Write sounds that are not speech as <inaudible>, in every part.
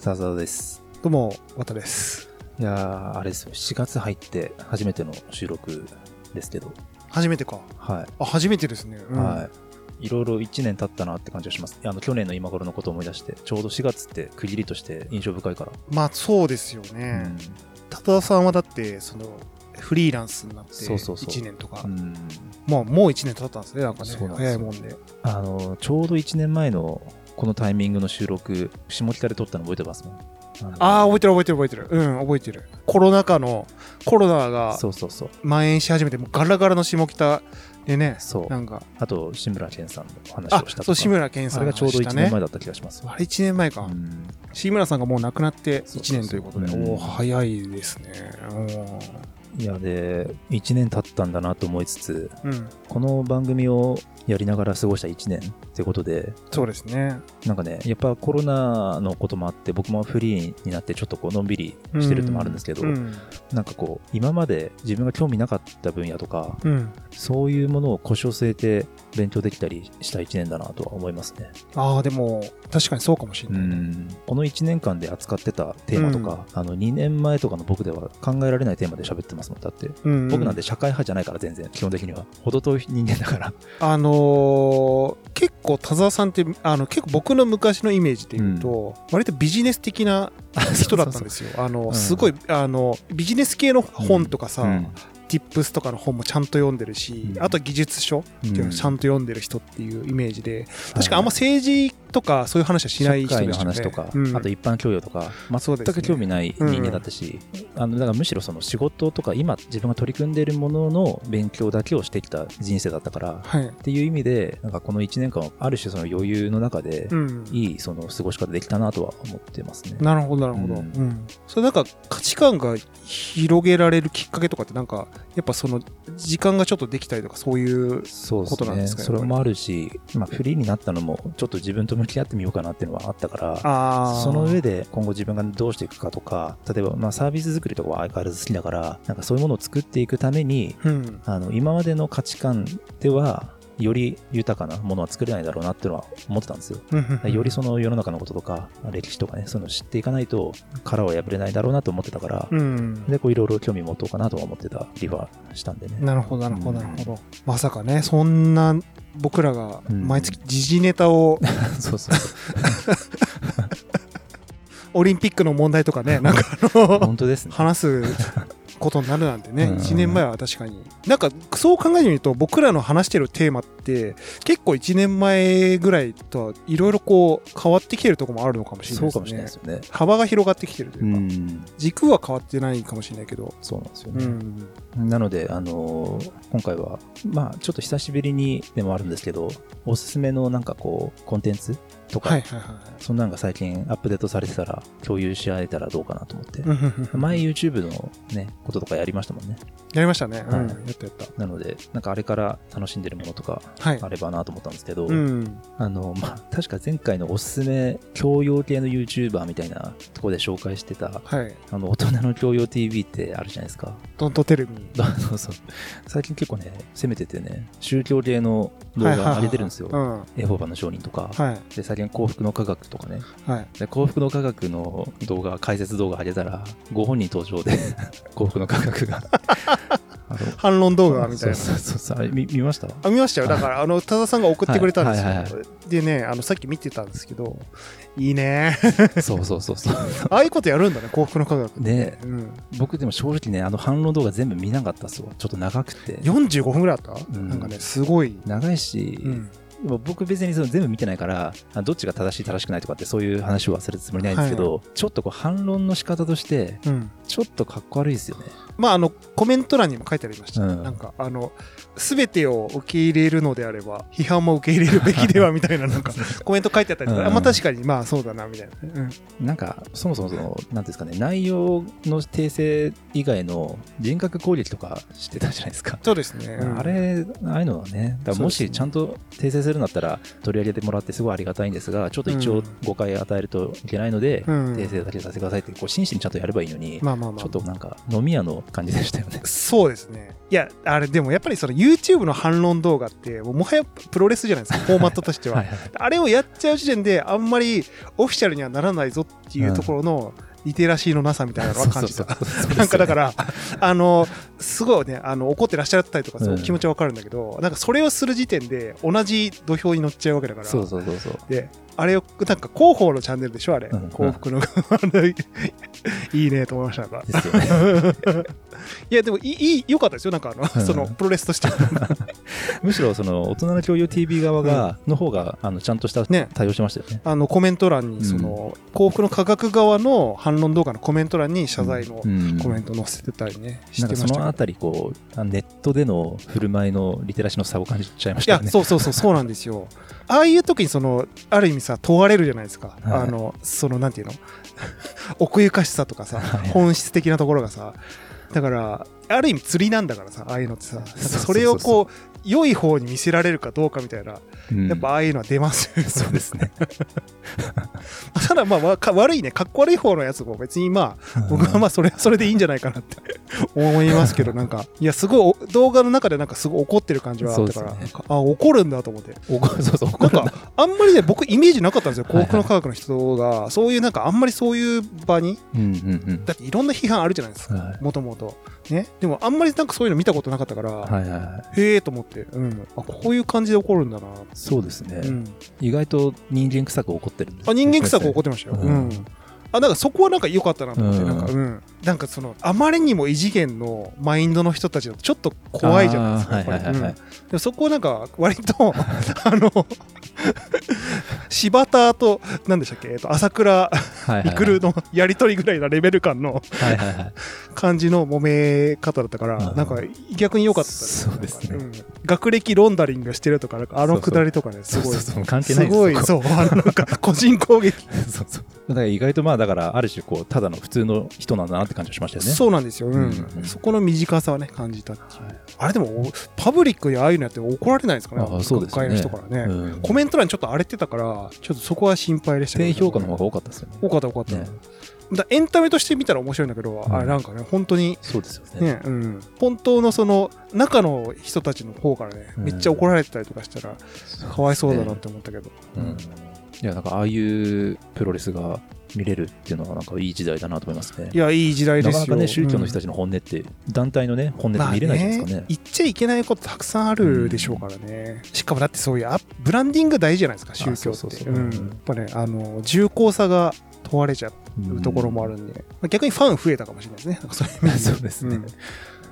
ザザです。どうも、渡です。いやー、あれですよ、7月入って初めての収録ですけど、初めてか。はあ、初めてですね。い。うんはい。いろいろ1年経ったなって感じがします。あの、去年の今頃のことを思い出して、ちょうど4月って区切りとして印象深いから。まあ、そうですようね。ん。多田さんはだって、その、フリーランスになってそうそうそう1年とか、うんまあ、もう1年経ったんですね、なんかね。早いもんで。あの、ちょうど1年前のこのタイミングの収録、下北で撮ったの覚えてますもん。のああ、覚えてる覚えてる覚えてる。うん、覚えてる。コロナ禍の、コロナがそうそうそう。蔓延し始めて、もうガラガラの下北でね、そう。なんか、あと、志村けんさんの話あをしたとか。そう、志村けんさんあれがちょうど1の話したね年前だった気がします。あれ1年前か。うん志村さんがもう亡くなって1そうそうそう年ということで、うんおお早いですね。いやで1年経ったんだなと思いつつうん、うんこの番組をやりながら過ごした1年ってことでそうですね。なんかねやっぱコロナのこともあって僕もフリーになってちょっとこうのんびりしてるってのもあるんですけど、うん。なんかこう今まで自分が興味なかった分野とかうん、そういうものを腰を据えて勉強できたりした1年だなとは思いますね。ああ、でも、確かにそうかもしれうないね。んこの1年間で扱ってたテーマとか、あの2年前とかの僕では考えられないテーマで喋ってますもんだってうん僕なんて社会派じゃないから全然基本的には程遠い人間だからあのー結構田沢さんってあの結構僕の昔のイメージで言うと、割とビジネス的な人だったんですよ。あの、うん。すごいあのビジネス系の本とかさ、うん。Tips とかの本もちゃんと読んでるし、うん。あとは技術書っていうのをちゃんと読んでる人っていうイメージで、確かあんまはい政治とかそういう話はしない人社会のでしたよね。話とか、うんあと一般教養とか全く興味ない人間だったし、あのだからむしろその仕事とか今自分が取り組んでいるものの勉強だけをしてきた人生だったからはい。っていう意味でなんかこの1年間はある種その余裕の中でうん。いいその過ごし方できたなとは思ってますね。なるほど、なるほど。ううんん。それなんか価値観が広げられるきっかけとかってなんか、やっぱその時間がちょっとできたりとかそういう。ことなんですかそれもあるし、まあ、フリーになったのもちょっと自分と向き合ってみようかなっていうのはあったから、あその上で、で今後自分がどうしていくかとか、例えばまあサービス作りとかは相変わらず好きだから、なんかそういうものを作っていくために、うん。あの今までの価値観では、より豊かなものは作れないだろうなっていうのは思ってたんですよ。よりその世の中のこととか、歴史とかね、そういうのを知っていかないと殻を破れないだろうなと思ってたから、うん。で、こういろいろ興味持とうかなとは思ってたりはしたんでね。なるほど、なるほど、うんなるほど。まさかね、そんな僕らがうん毎月時事ネタを、<laughs> そうそうそう。<laughs> オリンピックの問題とかね、なんかあの、本当ですね。話すことになるなんてね、うん1年前は確かに。なんか、そう考えてみると、僕らの話してるテーマって、結構1年前ぐらいとはいろいろこう、変わってきてるところもあるのかもしれないですそうかもしれないねです。よね。幅が広がってきてるとういうか、ん。軸は変わってないかもしれないけど、そうなんですようね。ん。なので、あのー今回は、まあ、ちょっと久しぶりにでもあるんですけど、おすすめのなんかこう、コンテンツとか、はいはいはい。そんなのが最近アップデートされてたら、共有し合えたらどうかなと思って。前 YouTube のね、こととかやりましたもんね。やりましたね。うん。はいやったやった。なので、なんかあれから楽しんでるものとかはいあ。ればなと思ったんですけど、うん。あの、まあ、確か前回のおすすめ教養系の YouTuber みたいなところで紹介してた、はい。あの、大人の教養 TV ってあるじゃないですか。ドントテレビ。<laughs> そうそう。最近結構ね、攻めててね、宗教系の動画上げてるんですよ。うん。エホバの証人とか。はい。で、最近幸福の科学とかね。はい。で幸福の科学の動画、解説動画上げたら、ご本人登場で、<laughs> 幸福の科学が。<laughs> 反論動画みたいな。そうそうそう。見見ました？あ見ましたよ。だから、あの、多田さんが送ってくれたんですはいはいはよ。でね、あの、さっき見てたんですけど、いいね。<laughs> そうそうそうそう。ああいうことやるんだね、幸福の科学ねうん。僕でも正直ね、あの反論動画全部見なかったっすわ。ちょっと長くて。45分ぐらいあった、んなんかね、すごい。長いし、うん。僕別にその全部見てないからあどっちが正しい正しくないとかってそういう話を忘れるつもりないんですけど、ちょっとこう反論の仕方としてうん。ちょっとかっこ悪いですよねまあ、あの、コメント欄にも書いてありました。うんなんか、あの、すべてを受け入れるのであれば、批判も受け入れるべきでは、<laughs> みたいな、なんか、コメント書いてあったりとか、うんあまあ確かに、まあそうだな、みたいな。うん。なんかそもそもそのなんていうんですかね内容の訂正以外の人格攻撃とかしてたじゃないですか、そうですね。うんあれああいうのはねだもしちゃんと訂正すせるんだったら取り上げてもらってすごいありがたいんですがちょっと一応うん。誤解与えるといけないので、うん。訂正だけさせてくださいってこう真摯にちゃんとやればいいのに、まあまあまあ。ちょっとなんか飲み屋の感じでしたよね。そうですね。いやあれでもやっぱりその YouTube の反論動画ってもはやプロレスじゃないですかフォーマットとしては。はいはい。あれをやっちゃう時点であんまりオフィシャルにはならないぞっていうところのリテラシーのなさみたいなのは感じた。なんかだから、あの、すごいね、あの怒ってらっしゃったりとか、そううん気持ちはわかるんだけど、なんかそれをする時点で同じ土俵に乗っちゃうわけだから、そうそうそうそう。で、あれを、なんか広報のチャンネルでしょ、あれ。うん幸福の、あ <laughs> のいいねと思いましたが。ですよね。<laughs> いや、でもいい、良かったですよ、なんかあの、うんその、プロレスとしては。<laughs> むしろその大人の共有 TV 側が、の方があのちゃんとしたね。対応してましたよね。あの、コメント欄に、その、幸福の科学側の反論動画のコメント欄に謝罪のうん。コメント載せてたりね、してましたそのあたりこうあネットでの振る舞いのリテラシーの差を感じちゃいましいやたよね。そうそうそうそうなんですよ。ああいう時にそのある意味さ問われるじゃないですか、はい。あのそのなんていうの？<laughs> 奥ゆかしさとかさはい。本質的なところがさ。だからある意味釣りなんだからさああいうのってさ。それをこう良い方に見せられるかどうかみたいなうん。やっぱああいうのは出ますよね。そうですね。<laughs> ただまあわか悪いね。かっこ悪い方のやつも別にまあ僕はまあそれはそれでいいんじゃないかなって <laughs> 思いますけどなんか。いやすごいお動画の中でなんかすごい怒ってる感じはあったから、ね。あ怒るんだと思って。<laughs> そうそう怒なんかあんまりね僕イメージなかったんですよ。はいはい幸福の科学の人がそういうなんかあんまりそういう場に。うんうんうん。だっていろんな批判あるじゃないですか。はい。もともと。ね。でもあんまりなんかそういうの見たことなかったから、はいはいはい。へえと思って、うん、あこういう感じで怒るんだな、そうですね、うん、意外と人間臭く怒ってるんですあ人間臭く怒ってましたよ、ううん。んあなんかそこはなんか良かったなと思って、うん。なんかうん。なんかそのあまりにも異次元のマインドの人たちだとちょっと怖いじゃないですかはいはいはいはい。うん。でもそこはなんか割と <laughs> あの <laughs> 柴田と何でしたっけ、えっと、朝倉はいはいはい。育るのやり取りぐらいなレベル感の感じの揉め方だったから、うん。なんか逆に良かったですそうですね。ん。学歴ロンダリングしてるとかなんかあのくだりとかねすごい。そうそうそう関係ないす。ごいそう。なんか個人攻撃。<laughs> そうそう。だから意外とまあだからある種こうただの普通の人なんだなって感じがしましたよね。そうなんですよ、うん。うんうん。そこの短さはね感じたはい。あれでもおパブリックでああいうのやって怒られないですかね？あそうですよね。学会の人からね、うん。コメント欄ちょっと荒れてたからちょっとそこは心配でした低評価の方がが多かったですよね。多かった多かった、ね。だエンタメとして見たら面白いんだけど、うん。あれなんかね本当にそうですよね。ね、うん、本当のその中の人たちの方からね、うん。めっちゃ怒られてたりとかしたらかわいそうだなって思ったけど、うん。いやなんかああいうプロレスが見れるっていうのはなんかいい時代だなと思いますね。いやいい時代ですよ。なかなかね宗教の人たちちの本音って団体のね本音って見れないじゃないですかね,、言っちゃいけないことたくさんあるでしょうからね、しかもだってそういうブランディング大事じゃないですか宗教って。やっぱねあの重厚さが問われちゃうところもあるんで、まあ逆にファン増えたかもしれないですね。<laughs> そうで。すね。ん。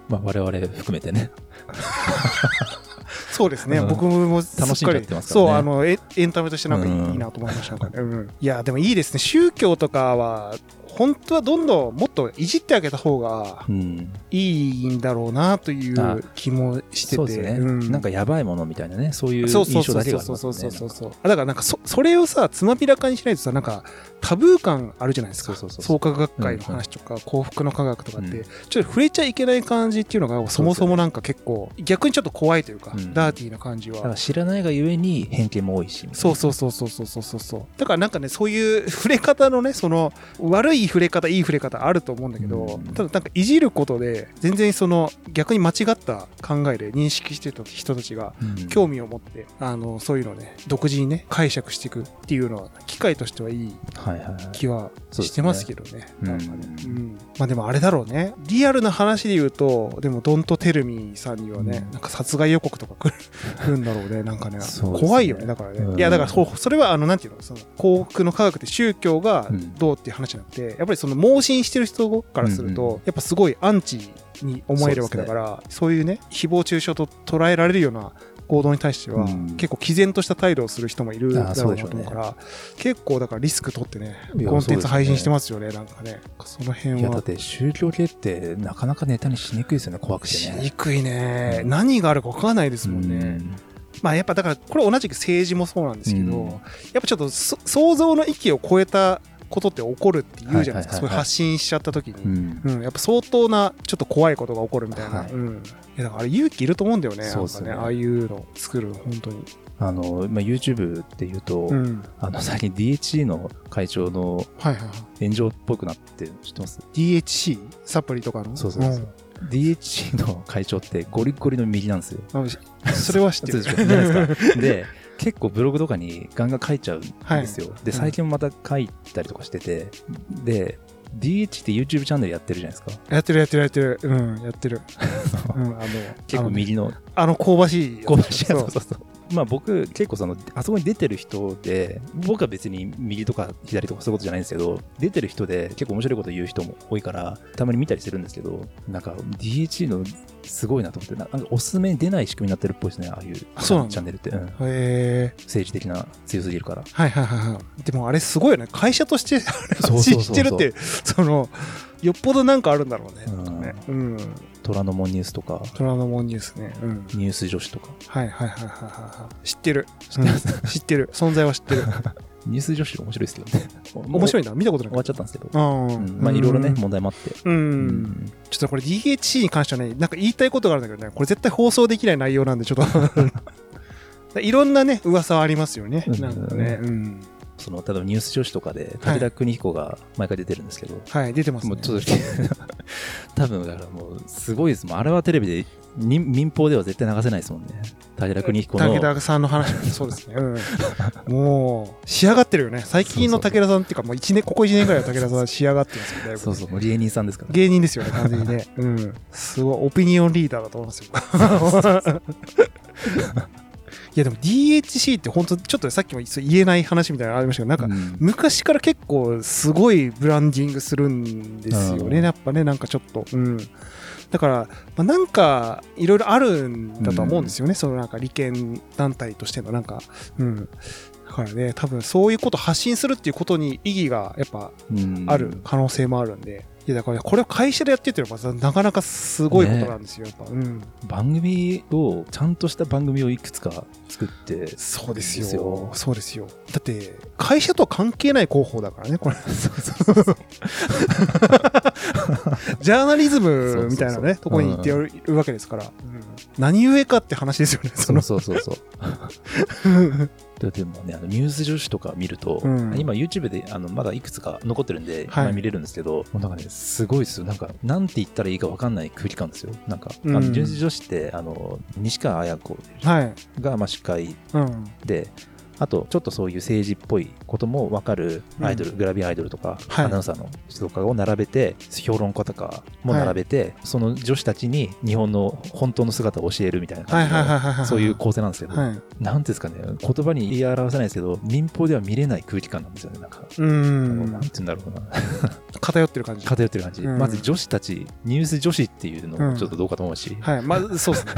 まあ我々含めてね <laughs> そうですね、うん。僕も楽しんじゃってますからね。そうあのエエンタメとしてなんかいい,、うんなと思いましたね、うん。いやでもいいですね。宗教とかは本当はどんどんもっといじってあげた方がいいんだろうなという気もしてて、うんね。うん、なんかやばいものみたいなね。そういう印象だけがありだからなんかそそれをさつまびらかにしないとさなんかタブー感あるじゃないですか。創価学会の話とか、うん、幸福の科学とかって、ちょっと触れちゃいけない感じっていうのがそもそもなんか結構、逆にちょっと怖いというか、うん、ダーティーな感じは。知らないがゆえに偏見も多いし。そうそうそうそうそうそうそう。だからなんかねそういう触れ方のねその悪い触れ方いい触れ方あると思うんだけど、うんただなんかいじることで全然その逆に間違った考えで認識してた人たちがうん興味を持ってあのそういうのをね独自にね解釈していくっていうのは機会としてはいい気はしてますけどね。なんかねうんまあでもあれだろうね。リアルな話で言うと、でもドントテルミーさんにはね、うんなんか殺害予告とか来る <laughs> んだろうね。なんかね、怖いよね。だからね。うんいや、だからそそれはあの、なんていうの、その幸福の科学って宗教がうんどうっていう話じゃなくて、やっぱりその盲信してる人からすると、うんうんやっぱすごいアンチに思えるわけだから、そういうね、誹謗中傷と捉えられるような行動に対しては、うん。結構毅然とした態度をする人もいるだろうと思うから、結構だからリスク取ってね、コンテンツ配信してますよね、なんかね。その辺は。いやだっ。て宗教系ってなかなかネタにしにくいですよね怖くてしねにくいね。うん。何があるか分からないですもんね。うん。まあやっぱだから、これ同じく政治もそうなんですけど、うん。やっぱちょっとそ想像の域を超えたことって起こるって言うじゃないですか、そういう発信しちゃった時に、うん、うん、やっぱ相当なちょっと怖いことが起こるみたいな、はい、うん、いやだからあれ勇気いると思うんだよね。そうですね、ね、ああいうの作る本当に。あの、まあ、YouTube っていうと、うん、あの最近 DHC の会長の炎上っぽくなって知ってます、はいはい、DHC? サプリとかの？そうそうそう、うん。DHC の会長ってゴリゴリの右なんですよ。それは知ってる。<laughs> で。で、結構ブログとかにガンガン書いちゃうんですよ。はい、で、最近もまた書いたりとかしてて、で、DH って YouTube チャンネルやってるじゃないですか。やってるやってるやってる。うん、やってる。<laughs> うん、あの、結構右の。あの、香ばしい。香ばしい。そうそうそう。まあ僕結構そのあそこに出てる人で僕は別に右とか左とかそういうことじゃないんですけど出てる人で結構面白いこと言う人も多いからたまに見たりするんですけどなんか DH のすごいなと思ってなんかおすすめに出ない仕組みになってるっぽいですねああいうチャンネルって、うん、へ政治的な強すぎるから。はいはいはいはい。でもあれすごいよね。会社として発信してるってそのよっぽどなんかあるんだろうね。うん、ねうん虎ノ門ニュースとか。虎ノ門ニュースね。うん。ニュース女子とか。はいはいはいはいはい。知ってる。知ってる。知ってる。存在は知ってる。<laughs> ニュース女子面白いですけどね。<laughs> 面白いな。見たことない。終わっちゃったんですけど。うん。まあいろいろね、問題もあって。うん。ちょっとこれ DHC に関してはね、なんか言いたいことがあるんだけどね、これ絶対放送できない内容なんで、ちょっと <laughs> いろんなね、噂はありますよね。なんかね。うん。その例えばニュース女子とかで武田邦彦が毎回出てるんですけど、はい、出てます、ね、もうちょっと <laughs> 多分だからもうすごいですもん。あれはテレビで民放では絶対流せないですもんね。武田邦彦の。武田さんの話 <laughs> そうですね、うん、もう仕上がってるよね。最近の武田さんっていうかもう1年ここ1年ぐらいは武田さん仕上がってますよねそうそうもう芸人さんですから、芸人ですよね完全にね。うん。すごいオピニオンリーダーだと思いますよ。いやでも DHC って本当ちょっとさっきも言えない話みたいなのありましたけどなんか昔から結構すごいブランディングするんですよね、やっぱねなんかちょっとうん。だから、まあ、なんかいろいろあるんだと思うんですよね、そのなんか利権団体としてのなんかうん。だからね多分そういうことを発信するっていうことに意義がやっぱある可能性もあるんで、いやだからこれを会社でやってっていうのはなかなかすごいことなんですよ、ね、やっぱ、うん、番組をちゃんとした番組をいくつか作って。そうですよ。そうですよ。だって会社とは関係ない広報だからねこれ。ジャーナリズムみたいなねとこに行ってるわけですから、うん、何故かって話ですよねそそうそうそう <laughs> でもね、あのニュース女子とか見ると、うん、今 YouTube であのまだいくつか残ってるんで、はい、見れるんですけど、もうなんかね、すごいですよ。なんか、なんて言ったらいいか分かんない空気感ですよ。なんか、うん、あのニュース女子って、あの、西川綾子が、まあ、司会で、あと、ちょっとそういう政治っぽいことも分かるアイドル、うん、グラビアアイドルとか、アナウンサーの人とかを並べて、評論家とかも並べて、はい、その女子たちに日本の本当の姿を教えるみたいな感じの、そういう構成なんですけど、はい、なんですかね、言葉に言い表せないですけど、民放では見れない空気感なんですよね、なんか。うん。なんて言うんだろうな。<laughs> 偏ってる感じ。偏ってる感じ。まず女子たち、ニュース女子っていうのもちょっとどうかと思うし。はい、まあ、そうですね。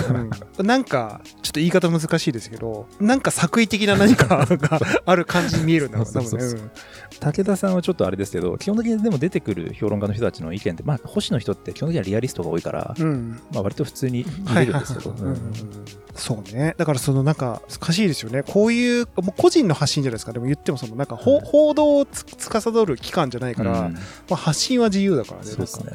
うん、なんか、ちょっと言い方難しいですけど、なんか作為的な何かがある感じに見えるんだろうね。武田さんはちょっとあれですけど、基本的にでも出てくる評論家の人たちの意見って、まあ、星の人って基本的にはリアリストが多いから、うん、まあ、割と普通に見れるんですけど。そうね。だからそのなんか難しいですよね。こういう、もう個人の発信じゃないですか。でも言ってもそのなんか、報道をつ司る機関じゃないから、うん、まあ、発信は自由だからね。そうですね。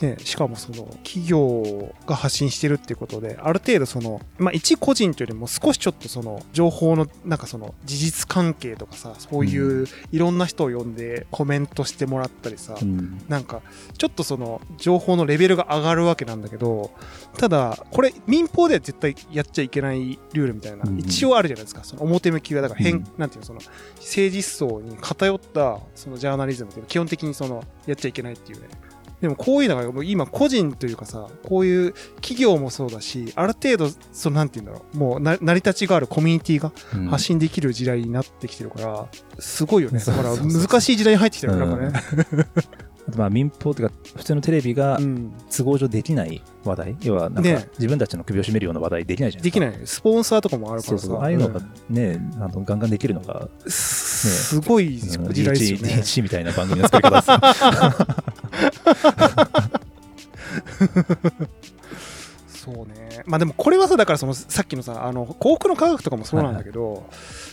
ね、しかもその企業が発信してるっていうことで、ある程度その、まあ一個人というよりも少しちょっとその情報のなんかその事実関係とかさ、そういういろんな人を呼んでコメントしてもらったりさ、うん、なんかちょっとその情報のレベルが上がるわけなんだけど、ただこれ民放では絶対やっちゃいけないルールみたいな、一応あるじゃないですか。その表向きはだから変、うん、なんていうの、その政治思想に偏ったそのジャーナリズムっていうのは基本的にそのやっちゃいけないっていうね。でもこういうのが今個人というかさ、こういう企業もそうだし、ある程度、そのなんて言うんだろう、もう成り立ちがあるコミュニティが発信できる時代になってきてるから、すごいよね。だから難しい時代に入ってきてるなんかね。まあ民放というか普通のテレビが都合上できない話題、要はなんか自分たちの首を絞めるような話題できないじゃないですか。できない。スポンサーとかもあるからさ。そうああいうのがね、あのガンガンできるのが、ね、すごい時代ですよね。DH みたいな番組の作り方です。そうね。まあでもこれはさ、だからそのさっきのさ、あの、幸福の科学とかもそうなんだけど、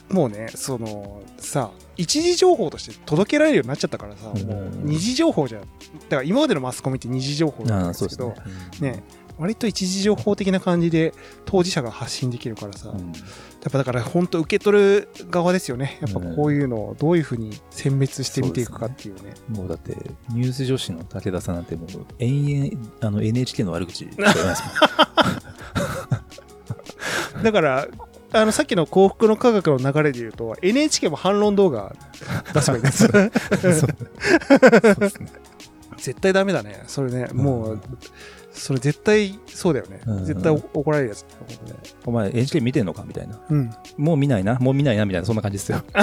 もうねそのさ一時情報として届けられるようになっちゃったからさ、うん。もう二次情報じゃだから今までのマスコミって二次情報だったんですけどね。ね割と一時情報的な感じで当事者が発信できるからさ、やうん。っぱだから本当受け取る側ですよね。やっぱこういうのをどういうふうに選別して見ていくかっていうね。もうだって、ニュース女子の武田さんなんてもう、延々、あの NHK の悪口。<laughs> <laughs> だからあのさっきの幸福の科学の流れで言うと NHK も反論動画 <laughs> 出せばいいです。絶対ダメだね。それねもうそれ絶対そうだよね、うん。絶対怒られるやつね。お前 NHK 見てんのかみたいな。うん。もう見ないな、もう見ないな、みたいな、そんな感じですよ。<laughs>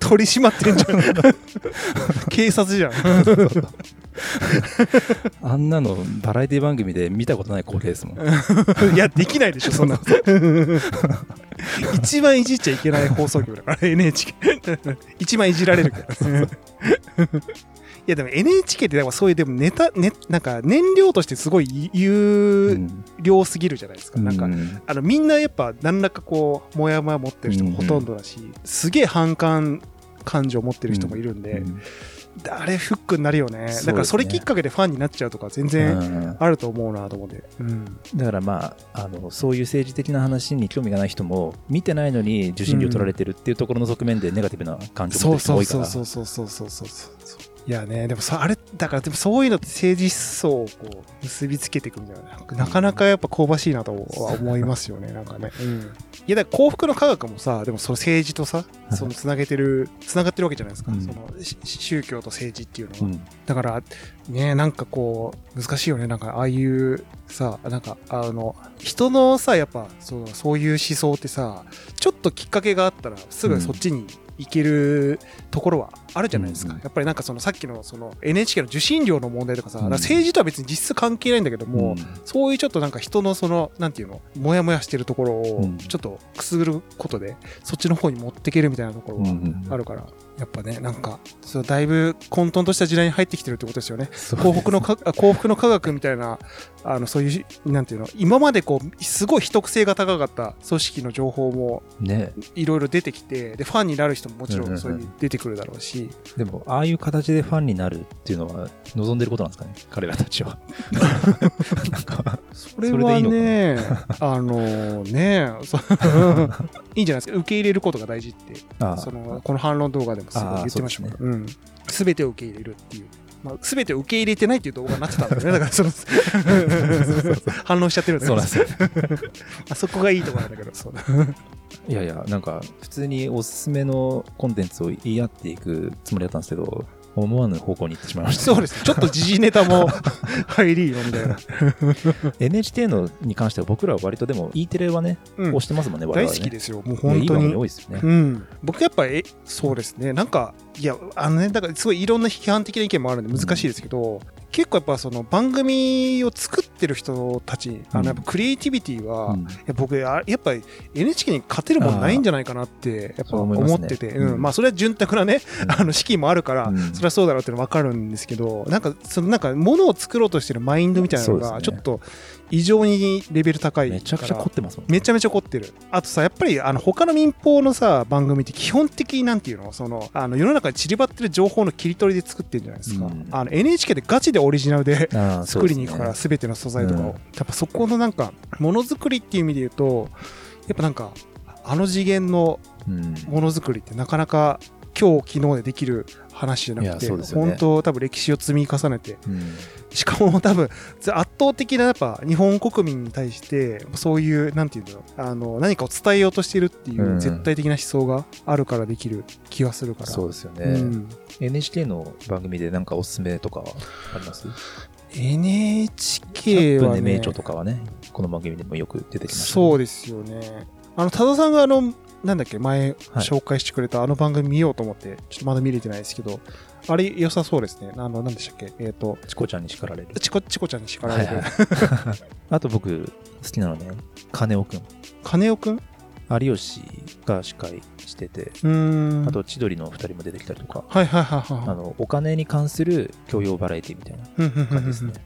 取り締まってんじゃん。<laughs> 警察じゃん <laughs> あんなのバラエティ番組で見たことない光景ですもん。<laughs> いやできないでしょそんな <laughs> 一番いじっちゃいけない放送局だから NHK 一番いじられるから。いやでも NHK ってでもそういうでもネタ、ね、なんか燃料としてすごい有うん料すぎるじゃないですか、なんかうんあのみんなやっぱ何らかこうモヤモヤ持ってる人もほとんどだし、すげえ反感感情を持ってる人もいるんで、うんあれフックになるよね。ね。だからそれきっかけでファンになっちゃうとか全然うん。あると思うなと思って、うん、だからまああのそういう政治的な話に興味がない人も見てないのに受信料取られてるっていうところの側面でネガティブな感情ってる人いから。そうそうそうそうそうそうそういやねでもさあれだからでもそういうのって政治思想をこう結びつけていくんじゃない？なかなかやっぱ香ばしいなとは思いますよねなんかね、うん、いやだから幸福の科学もさでもその政治とさそのつなげてるつながってるわけじゃないですか、うん。そのし宗教と政治っていうのは、うん。だからねなんかこう難しいよね。なんかああいうさなんかあの人のさやっぱそうそういう思想ってさちょっときっかけがあったらすぐそっちに行けるところはあるじゃないですか、うんやっぱりなんかそのさっきのその NHK の受信料の問題とかさ、うん。政治とは別に実質関係ないんだけども、うん。そういうちょっとなんか人のそのなんていうのモヤモヤしてるところをうん。ちょっとくすぐることでそっちの方に持っていけるみたいなところはうんあるから、やっぱねなんかそうだいぶ混沌とした時代に入ってきてるってことですよね。幸福のかあ <laughs> 幸福の科学みたいなあのそういうなんていうの今までこうすごい秘匿性が高かった組織の情報もね。いろいろ出てきてでファンになる人ももちろうんうんうんん。そういう出てくるだろうし、でもああいう形でファンになるっていうのは望んでることなんですかね？彼らたちは。なんかそれはねあのね <laughs> いいんじゃないですか？受け入れることが大事ってそのこの反論動画でもすごい言ってましたもん。あうん、全てを受け入れるっていう、まあ、全てを受け入れてないっていう動画になってたんだよね。<laughs> だからその反論しちゃってるんだよそうなんですよ。あそこがいいところなんだけど。そう。いやいやなんか普通におすすめのコンテンツを言い合っていくつもりだったんですけど思わぬ方向に行ってしまいました。そうです。ちょっと時事ネタも <laughs> 入りよみたいな、NHK のに関しては僕らは割とでも E テレはね、うん。押してますもんね我大々ね。好きですよもう本当に。多いですよね、うん、僕やっぱえそうですね。なんかいやあのねだからすごいいろんな批判的な意見もあるんで難しいですけど、結構やっぱその番組を作ってる人たちあうん。のやっぱクリエイティビティは、うん。僕あやっぱり NHK に勝てるもんないんじゃないかなってやっぱ思ってて、うん。うん。まあそれは潤沢なね、うん。あの資金もあるから、うん。それはそうだろうっていうのは分かるんですけどなんかそのなんかものを作ろうとしてるマインドみたいなのがちょっと異常にレベル高いめちゃくちゃ凝ってますもんめちゃめちゃ凝ってる。あとさ、やっぱりあの他の民放のさ、番組って基本的になんていうの？その、あの世の中に散りばってる情報の切り取りで作ってるじゃないですか。うんあの NHK でガチでオリジナルで <laughs> 作りに行くから、すべての素材とかを。うんやっぱそこのなんか、ものづくりっていう意味で言うと、やっぱなんか、あの次元のものづくりってなかなか今日昨日でできる話じゃないくやて、ね。本当多分歴史を積み重ねて。うん。うんしかも多分 <laughs> 圧倒的なやっぱ日本国民に対してそういうなんていうんだろう。あの何かを伝えようとしてるっていううん。絶対的な思想があるからできる気がするから。そうですよね、うん、NHK の番組でなんかおすすめとかはあります？NHK 100は、ね、名著とかはねこの番組でもよく出てきました、ね、そうですよね。あの多田さんがあのなんだっけ前はい。紹介してくれたあの番組見ようと思ってちょっとまだ見れてないですけどあれ良さそうですね。あの何でしたっけ？えっ、とチコちゃんに叱られる。チコチコちゃんに叱られる、はいはい。<laughs> あと僕好きなのね。金尾くん。金尾くん？う有吉が司会してて。ーん。あと千鳥の2人も出てきたりとか、はいはいはいはいあのお金に関する教養バラエティみたいな感じですね、へ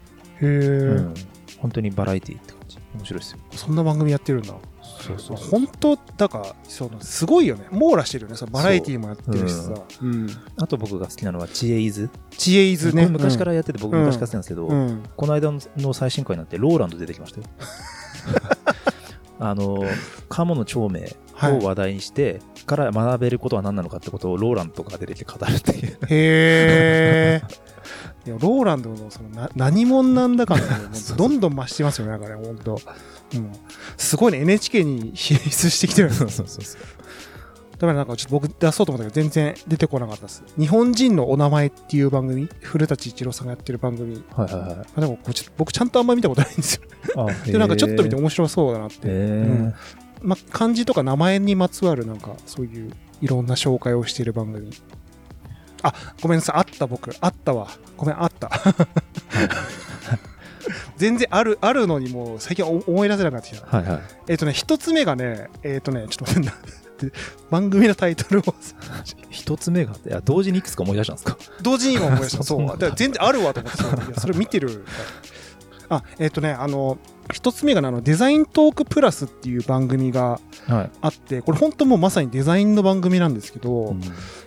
え、うん。本当にバラエティって感じ。面白いですよ。そんな番組やってるんだそうそうそう本当だからそのすごいよね。網羅してるよね。そのバラエティーもやってるしさ、う。ん。あと僕が好きなのはチエイズ。知恵イズね。昔からやってて僕うん。昔から好きなんですけど、うん。この間の最新回になってローランド出てきましたよ。<laughs> あの鴨の長命を話題にして、から学べることは何なのかってことをローランドが出てきて語るっていう。へえローランドのそのな何者なんだかねも <laughs> うそうどんどん増してますよねなんかね本当うん。すごいね NHK に進出してきてる。そうそうそうそう。だからなんかちょっと僕出そうと思ったけど全然出てこなかったです。日本人のお名前っていう番組古舘一郎さんがやってる番組。はいはいはい。あでもち僕ちゃんとあんま見たことないんですよ。あ <laughs> でなんかちょっと見てへ面白そうだなって、えうん。ま、漢字とか名前にまつわるなんかそういういろんな紹介をしている番組。あごめんなさい。あった僕。あったわ。ごめんあった全然あるあるのにもう最近お思い出せなくなってきた。はいはい。えっ、とね一つ目がねえっ、とねちょっと待ってな。<laughs> 番組のタイトルを。<laughs> 一つ目がいや同時にいくつか思い出したんですか？同時に今思い出した。そ <laughs> そうだ。から全然あるわと思ってそれ見てるあえっ、とねあの一つ目がねあのデザイントークプラスっていう番組がはい、あってこれ本当もうまさにデザインの番組なんですけど、うん。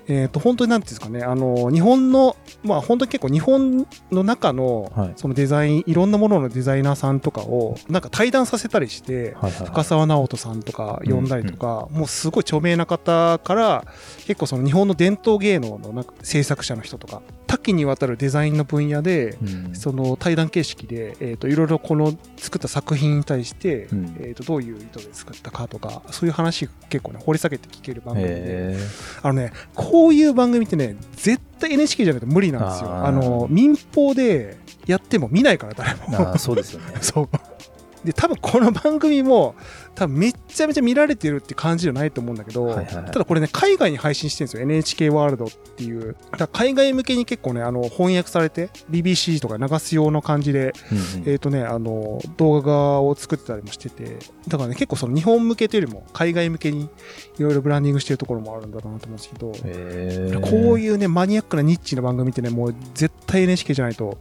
えっ、と本当になんていうんですかねあの日本のまあ本当に結構日本の中のはい。そのデザインいろんなもののデザイナーさんとかをなんか対談させたりしてはいはいはい。深澤直人さんとか呼んだりとか、もうすごい著名な方から結構その日本の伝統芸能のなんか制作者の人とか多岐にわたるデザインの分野で、うん。その対談形式で、えー、といろいろこの作った作品に対して、うん。えー、とどういう意図で作ったかとかそういう話結構ね掘り下げて聞ける番組で。へあのねこういう番組ってね絶対 NHK じゃなくて無理なんですよ。あの民放でやっても見ないから誰えもそうですよね。<laughs> そう。で多分この番組も多分めっちゃめちゃ見られてるって感じじゃないと思うんだけど、はいはいはいただこれね海外に配信してるんですよ NHK ワールドっていう海外向けに結構ねあの翻訳されて BBC とか流す用の感じでうんうんえっ、とね、あの、動画を作ってたりもしてて、だからね、結構その日本向けというよりも海外向けにいろいろブランディングしてるところもあるんだろうなと思うんですけど、こういうね、マニアックなニッチな番組ってね、もう絶対 NHK じゃないと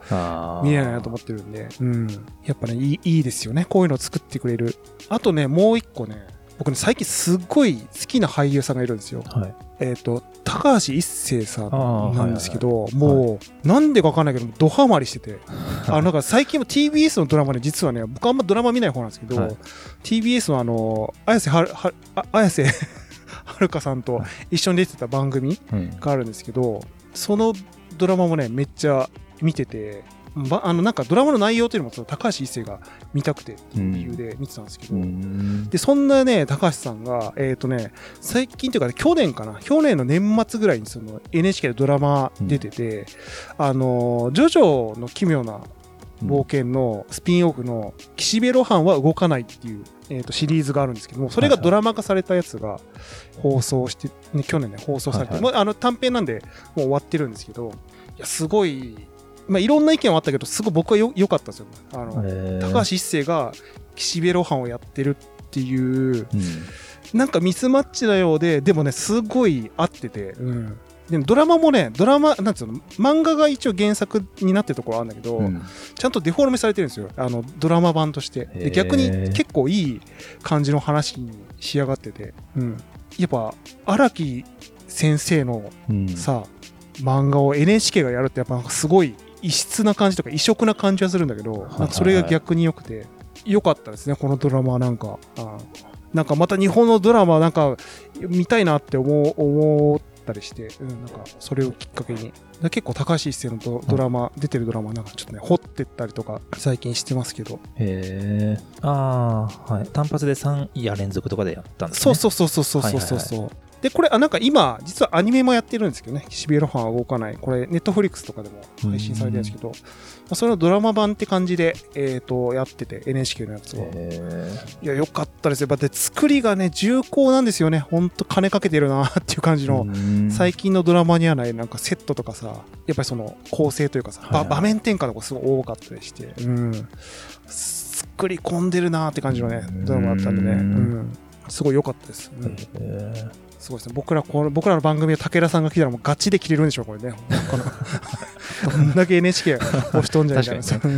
見れないなと思ってるんで、うん。やっぱね、いいいいですよね。こういうのを作ってくれる。あとね、もう一個ね、僕ね、最近すっごい好きな俳優さんがいるんですよ。はい。えっ、と、高橋一生さんなんですけど、いもう、なんでかわかんないけど、ドハマりしてて、<laughs> あの、なんか最近も TBS のドラマで実はね、僕あんまドラマ見ない方なんですけど、はい。TBS のあの、綾瀬はる、はあ綾瀬 <laughs> はるかさんと一緒に出てた番組うん。があるんですけど、そのドラマもね、めっちゃ見てて、ばあの、なんかドラマの内容っていうのも、高橋一生が見たくてっていう理由で見てたんですけど、うんで、そんなね、高橋さんが、えっ、とね、最近というか、ね、去年かな、去年の年末ぐらいにその NHK でドラマ出てて、あの、ジョジョの奇妙な冒険のスピンオフの岸辺露伴は動かないっていう、えー、とシリーズがあるんですけども、それがドラマ化されたやつが放送して、ね、去年ね、放送されて、はいはい。もうあの短編なんでもう終わってるんですけど、いや、すごい、まあ、いろんな意見はあったけど、すごい僕はよ良かったですよ。あの、高橋一生が岸辺露伴をやってるっていう、うんなんかミスマッチなようで、でもね、すごい合ってて、うん。でもドラマもね、ドラマ、なんつうの、漫画が一応原作になってるところあるんだけど、うんちゃんとデフォルメされてるんですよ。あの、ドラマ版として。で逆に結構いい感じの話に仕上がってて、うん。やっぱ、荒木先生のうんさ、漫画を NHK がやるってやっぱすごい異質な感じとか異色な感じはするんだけど、いはいなんかそれが逆に良くて、良かったですね、このドラマはなんか。あなんかまた日本のドラマなんか見たいなって思う思ったりして、うん、なんかそれをきっかけに。結構高橋一生のドドラマ、出てるドラマなんかちょっとね掘ってったりとか最近してますけど。へえああはい。単発で3夜連続とかでやったんですね。そうそうそうそうそうそうそう、で、これ、あ、なんか今、実はアニメもやってるんですけどね、岸辺露伴は動かない、これ、ネットフリックスとかでも配信されてるんですけど、まあ、それのドラマ版って感じで、えっ、ー、と、やってて、NHK のやつは。いや、よかったですよ。だって、作りがね、重厚なんですよね。ほんと、金かけてるなっていう感じの、最近のドラマにはない、なんかセットとかさ、やっぱりその構成というかさ、ばはいはい。場面転換とかすごい多かったりして、うん、作り込んでるなって感じのねドラマだったんでね、ううん。ん、すごい良かったです、うん。すごいですね。僕らこの僕らの番組で武田さんが来たらもうガチで切れるんでしょうこれね。ど <laughs> んだけ NHK 押し飛んじゃうみたいな確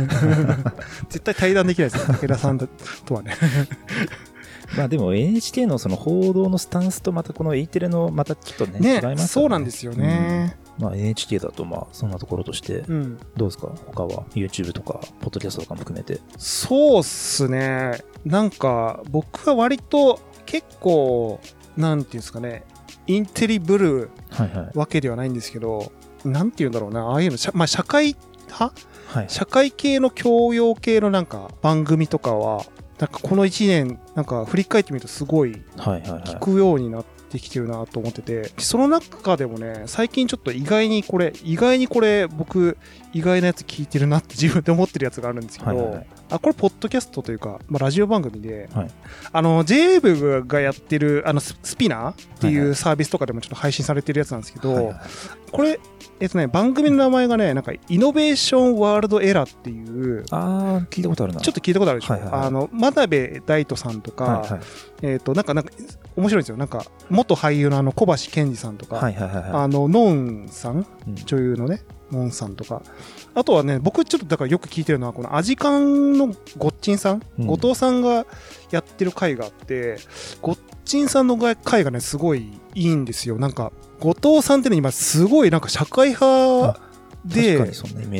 <laughs> 絶対対談できないですよ武田さんとはね。<laughs> まあでも NHK のその報道のスタンスとまたこの E テレのまたちょっとね、ね違いますよね。そうなんですよね。まあ NHK だとまあそんなところとして、うん。どうですか？他は？YouTube とか、ポッドキャストとかも含めて。そうっすね。なんか、僕は割と結構、なんていうんですかね、インテリブルはいはい。わけではないんですけど、なんていうんだろうな、ああいうの、まあ、社会派？はい。社会系の教養系のなんか番組とかは、なんかこの1年、なんか振り返ってみるとすごいはいはいはい。聞くようになっできてるなと思ってて、その中でもね、最近ちょっと意外にこれ、意外にこれ僕、意外なやつ聞いてるなって自分で思ってるやつがあるんですけど、はいはいはい。あ、これポッドキャストというか、まあ、ラジオ番組で、はいあの、JWAVE がやってる、あの、ススピナーってはいうサービスとかでもちょっと配信されてるやつなんですけど、はいはいこれ、えっとね、番組の名前がね、なんか、イノベーションワールドエラーっていう、あー、聞いたことあるな。ちょっと聞いたことあるでしょ、はいはいはいあの、真鍋大斗さんとか、はいはい。えっ、と、なんか、なんか、面白いんですよ。なんか、元俳優のあの、小橋健二さんとか、はいはいはいはあの、ノンさん、い。うん女優のね、ノンさんとか、あとはね、僕ちょっとだからよく聞いてるのは、このアジカンのごっちんさん、うん。後藤さんがやってる回があって、ごっちんさんの回がね、すごいいいんですよ。なんか、後藤さんってね、今すごいなんか社会派で、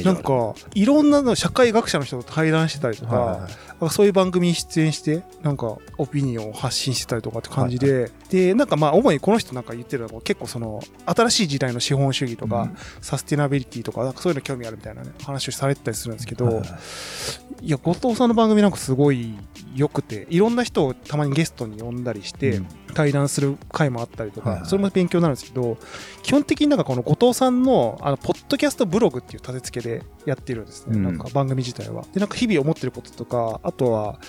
なんか、いろんなの社会学者の人と対談してたりとか、はいはい。そういう番組に出演して、なんか、オピニオンを発信してたりとかって感じで、で、なんかまあ、主にこの人なんか言ってるのは、結構その、新しい時代の資本主義とか、うん。サステナビリティとか、なんかそういうの興味あるみたいなね、話をされてたりするんですけど、はいはいいや、後藤さんの番組なんかすごい良くて、いろんな人をたまにゲストに呼んだりして、うん対談する回もあったりとか、はいはいそれも勉強になるんですけど、基本的になんかこの後藤さんの、あの、ポッドキャストブログっていう立て付けでやってるんですね。うんなんか番組自体は。で、なんか日々思ってることとか、あとは、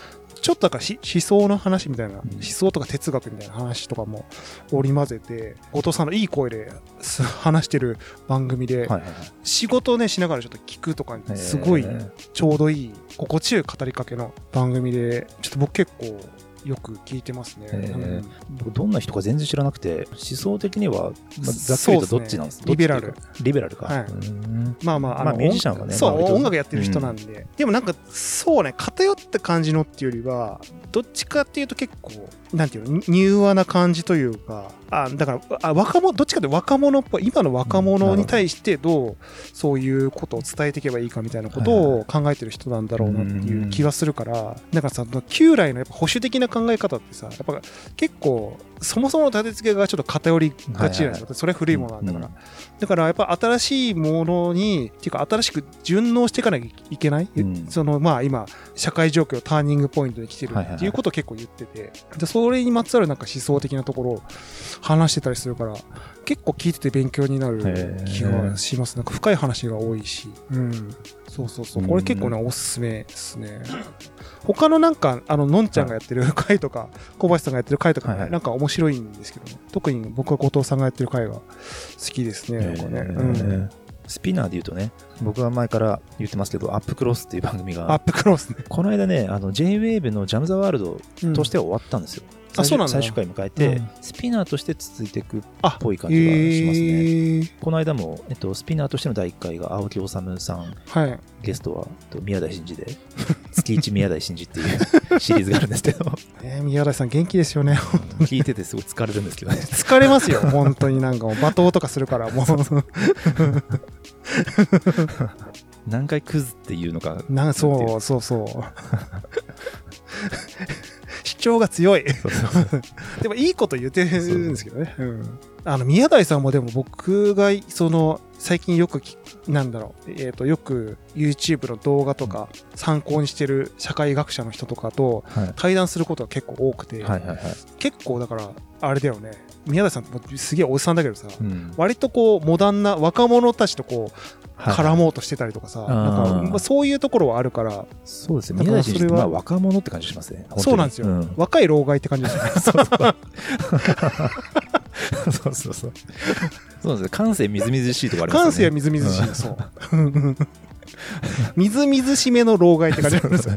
ちょっとなんかし思想の話みたいな、ん。思想とか哲学みたいな話とかも織り交ぜて、後藤さんのいい声です話してる番組で、仕事をね、しながらちょっと聞くとかにすごいえーちょうどいい、心地よい語りかけの番組で、ちょっと僕結構よく聞いてますね。へー。うん。僕どんな人か全然知らなくて、思想的には、まあざっくりとどっちなんですそうですねリベラルリベラルか。はい。まあまあ、あのまあミュージシャンはねそう、まあ音楽やってる人なんで。でもなんか、そうね、偏った感じのっていうよりは、どっちかっていうと結構、なんていうの、柔和な感じというか、あだから、あ若者、どっちかって若者っぽい、今の若者に対してどう、そういうことを伝えていけばいいかみたいなことを考えてる人なんだろうなっていう気はするから、だからさ、旧来のやっぱ保守的な考え方ってさ、やっぱ結構、そもそもの立て付けがちょっと偏りがちない？ですか。はいはいそれは古いものなんだから。うんだからやっぱ新しいものに、っていうか新しく順応していかなきゃいけない？うんそのまあ今、社会状況ターニングポイントに来てるはいはいはいっていうことを結構言ってて、でそれにまつわるなんか思想的なところを話してたりするから、結構聞いてて勉強になる気がします。なんか深い話が多いし。うん。そうそうそう。これ結構ね、おすすめですね。他のなんか、あの、のんちゃんがやってる回とか、小林さんがやってる回とかね、なんか面白いんですけどね。特に僕は後藤さんがやってる回が好きですね。なんかね。スピナーで言うとね、僕は前から言ってますけど、 UP CLOSEっていう番組アッが、プクロスね。この間ね、あの J-Wave の JAM THE WORLD うんとしては終わったんですよ。あそうなんだ最終回迎えて、うんスピナーとして続いていくっあぽい感じがしますね。えーこの間も、えっと、スピナーとしての第1回が青木理さん、はい。ゲストはえっと宮台真司で、<laughs> 月一宮台真司っていう <laughs> シリーズがあるんですけど、えー宮台さん元気ですよね。聞いててすごい疲れるんですけどね。<laughs> 疲れますよ。本当になんかもう罵倒とかするから、もう。何回クズっていうのか、なんそうそうそう。主張が強い。でもいいこと言ってるんですけどね。うん。あの、宮台さんもでも僕が、その、最近よくき、なんだろう、えっ、と、よく YouTube の動画とか参考にしてる社会学者の人とかとはい。対談することが結構多くて。結構だから、あれだよね。宮台さんもすげえおじさんだけどさ、うん割とこう、モダンな若者たちとこう、はい絡もうとしてたりとかさ、なんかまあそういうところはあるから、そうですね。宮台真司ってそれはまあ若者って感じしますね。そうなんですよん若い老害って感じですよ <laughs> ね。そうそうそう。そうですね。感性みずみずしいとこありますよね。感性はみずみずしい、うんそう。みずみずしめの老害って感じなんですよ。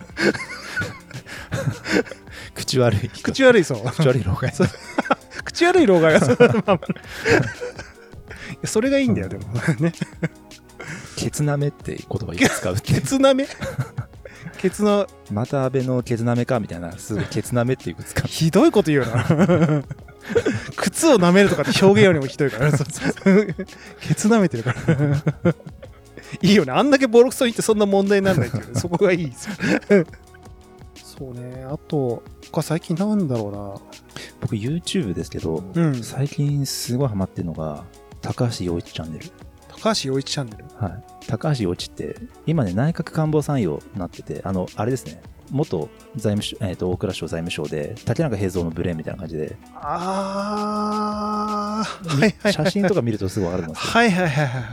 口悪い人。口悪いそう。口悪い老害。<laughs> 口悪い老害が <laughs> そそれがいいんだよ、でも。ね。ケツなめって言葉を使うって。ケツなめ？<laughs> ケツのまた安倍のケツなめかみたいな、すごいケツなめっていう使う。ひどいこと言うな靴を舐めるとかって表現よりもひどいからケツ舐めてるからいいよねあんだけボロクソ言ってそんな問題にならないっていうそこがいいですよそうね。あと他最近なんだろ僕 YouTube ですけど、うなうん。最近すごいハマってるのが、高橋陽一チャンネル。高橋陽一チャンネル？はい。高橋陽一って、今ね、内閣官房参与になってて、あの、あれですね、元財務省、えっ、と、大蔵省財務省で、竹中平蔵のブレーンみたいな感じで、ああはいはいはい写真とか見るとすぐわかるんですよ。はいはいはいはい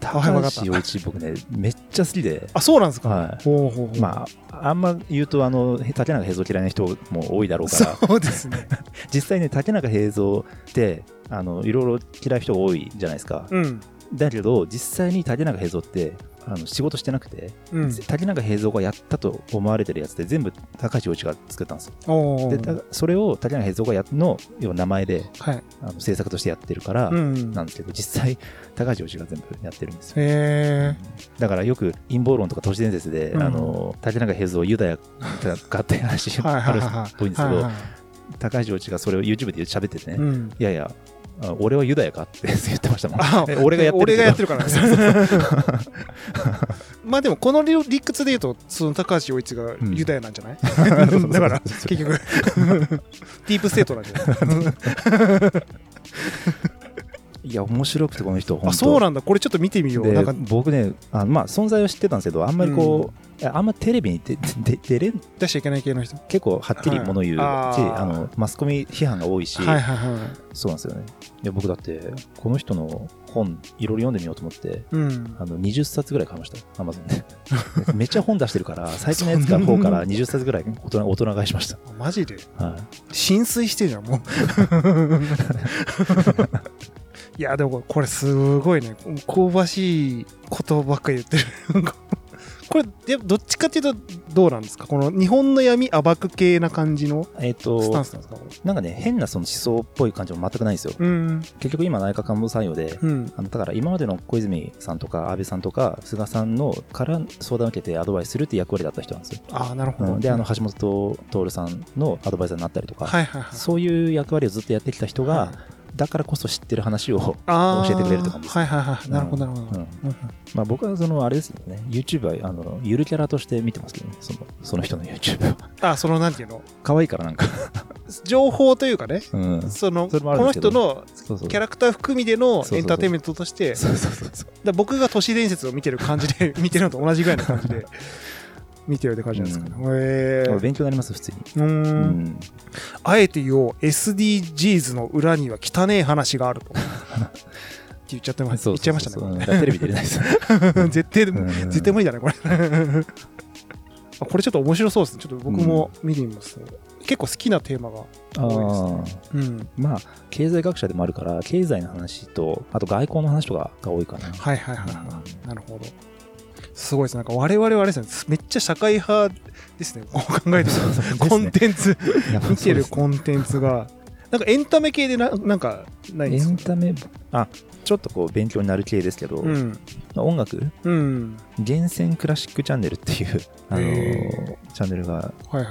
高橋陽一、僕ね、めっちゃ好きで、あそうなんですか？はほうほうほう。い。まあ、あんま言うと、あの、竹中平蔵嫌いな人も多いだろうから、そうですね。<laughs> 実際ね、竹中平蔵って、あの、いろいろ嫌いな人が多いじゃないですか。うん。だけど、実際に竹中平蔵って、あの仕事してなくて、うん。竹中平蔵がやったと思われてるやつって全部高橋陽一が作ったんですよ。おでたそれを竹中平蔵がやの要は名前ではい。あの制作としてやってるからうんなんですけど、実際高橋洋一が全部やってるんですよ。だからよく陰謀論とか都市伝説で、うん。あの竹中平蔵ユダヤかって話はいあるっぽいんですけど、高橋洋一がそれを YouTube で喋っててね、うん。いやいやあ俺はユダヤかって <laughs> 言ってましたもん。俺がやってる俺がやってるかから <laughs> まあでもこの理理屈で言うとその高橋洋一がユダヤなんじゃない、<laughs> だから結局ディープステートなんじゃない？いや面白くてこの人本当。あそうなんだ。これちょっと見てみよう。でなんか僕ねあまあ存在は知ってたんですけどあんまりこう、いやあんまテレビに出 <laughs> で出れん出しちゃいけない系の人。結構はっきり物言うし、はいあのマスコミ批判が多いし、はいはいはいそうなんですよね。いや僕だってこの人の本いろいろ読んでみようと思ってうん。あの20冊ぐらい買いました。アマゾンで。<laughs> めっちゃ本出してるから最近のやつから方から20冊ぐらい大人大人買いしました、マジで？はい、浸水してんじゃんもう <laughs> いやでもこれすごいね。香ばしいことばっかり言ってる。<laughs> これでどっちかっていうとどうなんですか？この日本の闇暴く系な感じのえっ、スタンとスなんですか？なんかね変なその思想っぽい感じも全くないんですよ。うん。結局今内閣官房参与でうん。あのだから今までの小泉さんとか安倍さんとか菅さんのから相談を受けてアドバイスするっていう役割だった人なんですよ。ああなるほど。うん。であの橋本徹さんのアドバイザーになったりとか、はいはいはい。そういう役割をずっとやってきた人が、はいだからこそ知ってる話を、教えてくれるって感じですはいはいはい。なるほどなるほど、うん。うんまあ、僕はそのあれですよね。YouTube はあのゆるキャラとして見てますけどね。そのその人の YouTube はあそのなんていうの？可愛いからなんか、情報というかね。うん、そのこの人のキャラクター含みでのエンターテインメントとしてそうそうそうそう。だ僕が都市伝説を見てる感じで <laughs> 見てるのと同じぐらいの感じで見てるって感じなんですかね、へえ勉強になります普通に、うーん。うんあえて言おう SDGs の裏には汚え話があると。<laughs> って言っちゃってま言っちゃいましたね。うんテレビ出れないです <laughs> 絶対うん。絶対無理だねこれ。あこれちょっと面白そうですね。ちょっと僕も見てみます、結構好きなテーマがあ多いー。うん。まあ経済学者でもあるから経済の話とあと外交の話とかが多いかな。はいはいはいはい。なるほどすごいです。なんか我々はあれですねめっちゃ社会派ですね。こ <laughs> う考えてそうそうコンテンツ。見てるコンテンツが。なんかエンタメ系でななんかないんでエすか？ンタメあちょっとこう勉強になる系ですけど、うん。まあ音楽？うん。厳選クラシックチャンネルっていう、あのチャンネルがはいはい。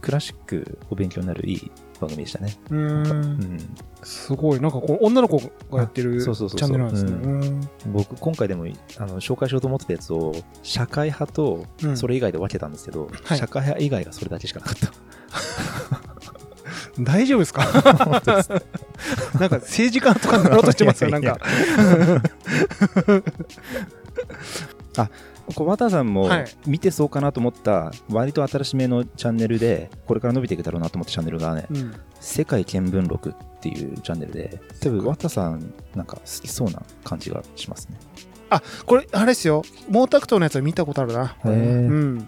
クラシックを勉強になるいい番組でしたね。うーうん。ん、すごい。なんかこう女の子がやってるチそうそうそうそう。ャンネルなんですね。うん。僕今回でもあの紹介しようと思ってたやつを社会派とうん。それ以外で分けたんですけど、はい。社会派以外がそれだけしかなかった。<laughs> 大丈夫ですか？<laughs> なんか政治家とかになろうとしてますよなんいやか小畑さんもはい。見てそうかなと思った割と新しめのチャンネルでこれから伸びていくだろうなと思ったチャンネルがねうん「世界見聞録」っていうチャンネルで多分綿さんなんか好きそうな感じがしますね。これあれですよ。毛沢東のやつは見たことあるな。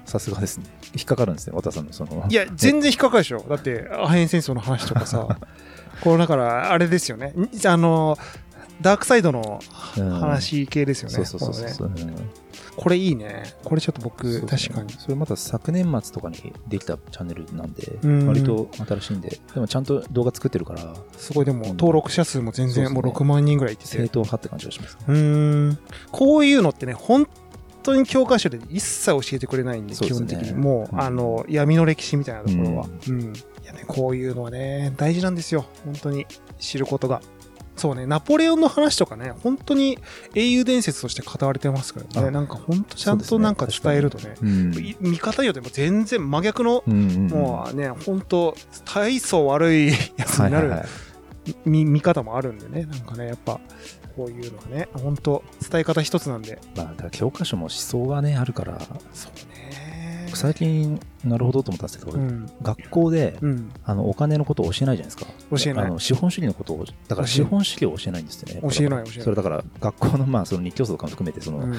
さすがですね。引っかかるんですね綿さんのその。いや全然引っかかるでしょ。だってアヘン戦争の話とかさ。<laughs> これだからあれですよね。んあのダークサイドのうん。話系ですよね、そうそうそうこれね。そう、うん。これいいね。これちょっと僕そう確かに。それまた昨年末とかにできたチャンネルなんでうん。割と新しいんで。でもちゃんと動画作ってるからすごいでも登録者数も全然もうそうですね。6万人ぐらいいてて。正統派って感じがしますうーん。こういうのってね本当に教科書で一切教えてくれないんで、そうですね。基本的に。もう、うん。あの、闇の歴史みたいなところは。ううん。いやね、こういうのはね、大事なんですよ。本当に。知ることが。そうね、ナポレオンの話とかね、本当に英雄伝説として語られてますからね。あなんか本当ちゃんとなんか伝えるとね、うんい見方によっても全然真逆の、うんうんうんもうね、本当大層悪いやつになるはいはいはい見見方もあるんでね、なんかね、やっぱ、こういうのはね、本当伝え方一つなんで。まあ、だ教科書も思想がね、あるから、そうね。最近、なるほどと思ったんですけど、うん。学校で、うん。あのお金のことを教えないじゃないですか。教えないあの資本主義のことを、だから資本主義を教えないんですよね。教えない教えないそれだから、学校の、まあ、その日教組とかも含めて、その、うん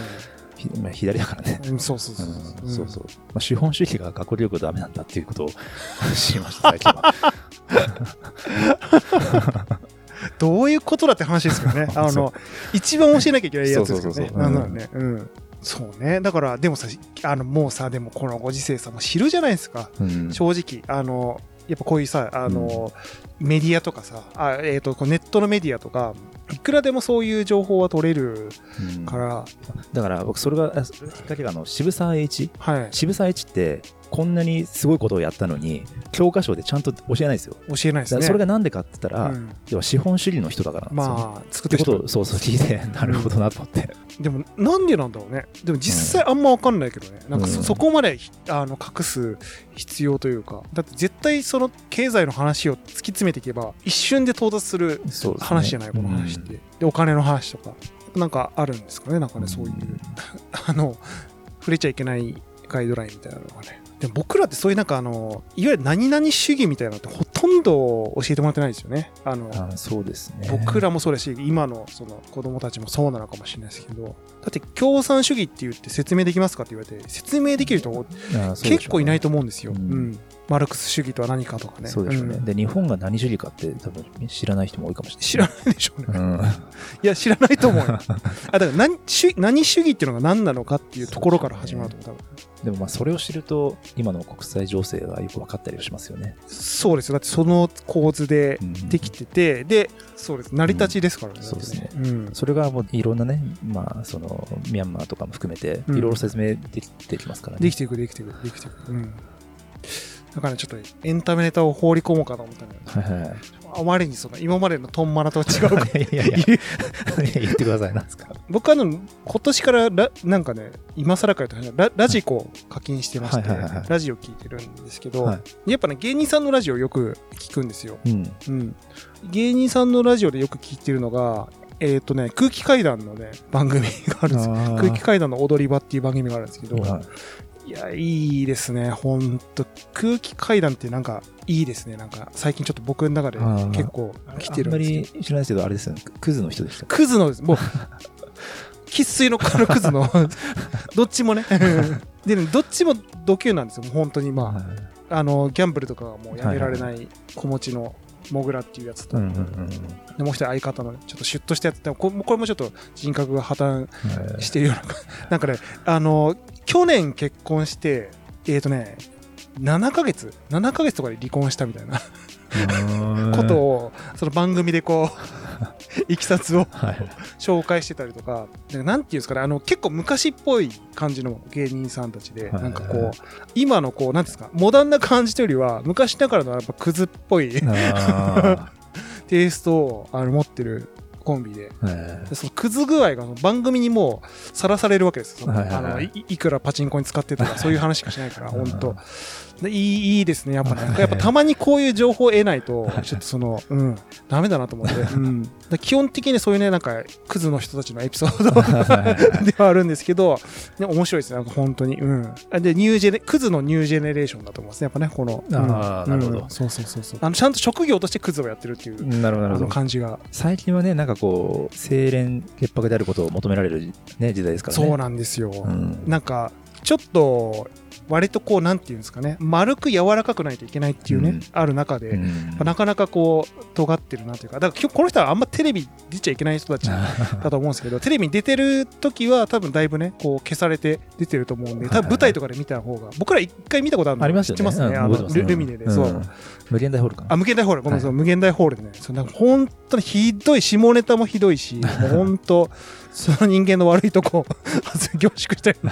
ひまあ、左だからね。うん、そうそうそううんそうそう。まあ、資本主義が学校教育ダメなんだっていうことを <laughs> 知りました、最近は。<laughs> どういうことだって話ですよね。<laughs> あの、一番教えなきゃいけないやつですよねそうそうそう。そうなんならね。うん。そうね。だから、でもさ、あの、もうさ、でもこのご時世さ、もう知るじゃないですか。うん正直。あの、やっぱこういうさ、あの、メディアとかさ、あえっ、と、こうネットのメディアとか、いくらでもそういう情報は取れるうん。から、だから僕それがあそれがきっかけがあの渋沢栄一？はい。渋沢栄一ってこんなにすごいことをやったのに教科書でちゃんと教えないんですよ。教えないですね。それがなんでかって言ったら、うん。要は資本主義の人だからなんですよ、ねまあ、作っっててる人ことをそうそう聞いて <laughs> なるほどなと思って、でもなんでなんだろうね。でも実際あんま分かんないけどね、なんかそうん。そこまであの隠す必要というか。だって絶対その経済の話を突き詰めていけば一瞬で到達する話じゃない、この話って、でお金の話とかなんかあるんですかねなんかねそういう、<laughs> あの触れちゃいけないガイドラインみたいなのがね。でも僕らってそういうなんかあのいわゆる何々主義みたいなのってほとんど教えてもらってないですよね。あのあそうですね。僕らもそうだし今のその子供たちもそうなのかもしれないですけど。だって共産主義って言って説明できますかって言われて説明できる人結構いないと思うんですよ、ううんんマルクス主義とは何かとかね。そうでしょうね、ん。で日本が何主義かって多分知らない人も多いかもしれない。知らないでしょうね、うん。<laughs> いや知らないと思うよ。<laughs> あだから何主何主義っていうのが何なのかっていうところから始まると思う多分。でもまあそれを知ると今の国際情勢がよく分かったりはしますよね。そうですよ。だってその構図でうんできてて、でそうです。成り立ちですからね、そうですね。うん。それがもういろんなね、まあ、そのミャンマーとかも含めてうん。いろいろ説明できてきますからね。できていくできていくできていく。うんだからねちょっとエンタメネタを放り込もうかと思ったんだけどはいはい。はい。あまりにその今までのトンマナとは違うから。<laughs> いやいや <laughs> 言ってください、なんですか。僕はあの今年からラなんかね今更かよとララジコを課金してまして、はい。はいはいはいラジオ聞いてるんですけど、はやっぱね芸人さんのラジオよく聞くんですよ、うん。うん、芸人さんのラジオでよく聞いてるのがえっ、とね空気階段のね番組があるんですよ。空気階段の踊り場っていう番組があるんですけど、はいいや、いいですね。ほんと。空気階段ってなんか、いいですね。なんか、最近ちょっと僕の中で結構来てるあんまんですけど。り知らないですけど、あれですよね、クズの人でした。クズのです。もう、<laughs> 生粋の <laughs> このクズの、<laughs> どっちもね。でね、どっちもド級なんですよ。本当にまはいあ、あの、ギャンブルとかはもうやめられない子持ちのモグラっていうやつと、うんうんうんでもう一人相方のちょっとシュッとしたやつでもここれもちょっと人格が破綻はいしてるような、なんかね、あの、去年結婚して、えっ、とね、7ヶ月 ?7 ヶ月とかで離婚したみたいなことを、その番組でこう、<laughs> いきさつをはい。紹介してたりとか、でなんていうんですかね、あの、結構昔っぽい感じの芸人さんたちで、はい。なんかこう、今のこう、なんですか、モダンな感じというよりは、昔ながらのやっぱクズっぽいあ <laughs> テイストをあの持ってるコンビで、でそのクズ具合が番組にもうさらされるわけですよ。あのいいくらパチンコに使ってとかそういう話しかしないから、<laughs> うん。本当でいいいいですね、やっぱね。はいやっぱたまにこういう情報を得ないとは、いちょっとその、うん、ダメだなと思って。うん、で基本的にそういうね、なんか、クズの人たちのエピソードではあるんですけど、ね、面白いですね、なんか本当に。うん。で、ニュージェネ、クズのニュージェネレーションだと思いますね、やっぱね、この。うんあーなるほどうんそうそうそうそう。あの、ちゃんと職業としてクズをやってるっていう、なるほど感じが。最近はねなんかこう清廉潔白であることを求められる、ね、時代ですからねそうなんですよ。うんなんか、ちょっと、割とこうなんていうんですかね丸く柔らかくないといけないっていうね、うん。ある中で、うん。なかなかこう尖ってるなというかだから今日この人はあんまテレビ出ちゃいけない人たち <laughs> だと思うんですけどテレビに出てる時は多分だいぶねこう消されて出てると思うんで多分舞台とかで見た方が僕ら一回見たことあるのありますよね。ますね、うんあのルルミネで、そう。無限大ホールかな。あ無限大ホールごめんなさい、はい。無限大ホールでね。そうなんか本当にひどい下ネタもひどいしもう本当 <laughs> その人間の悪いとこ <laughs> 凝縮したようい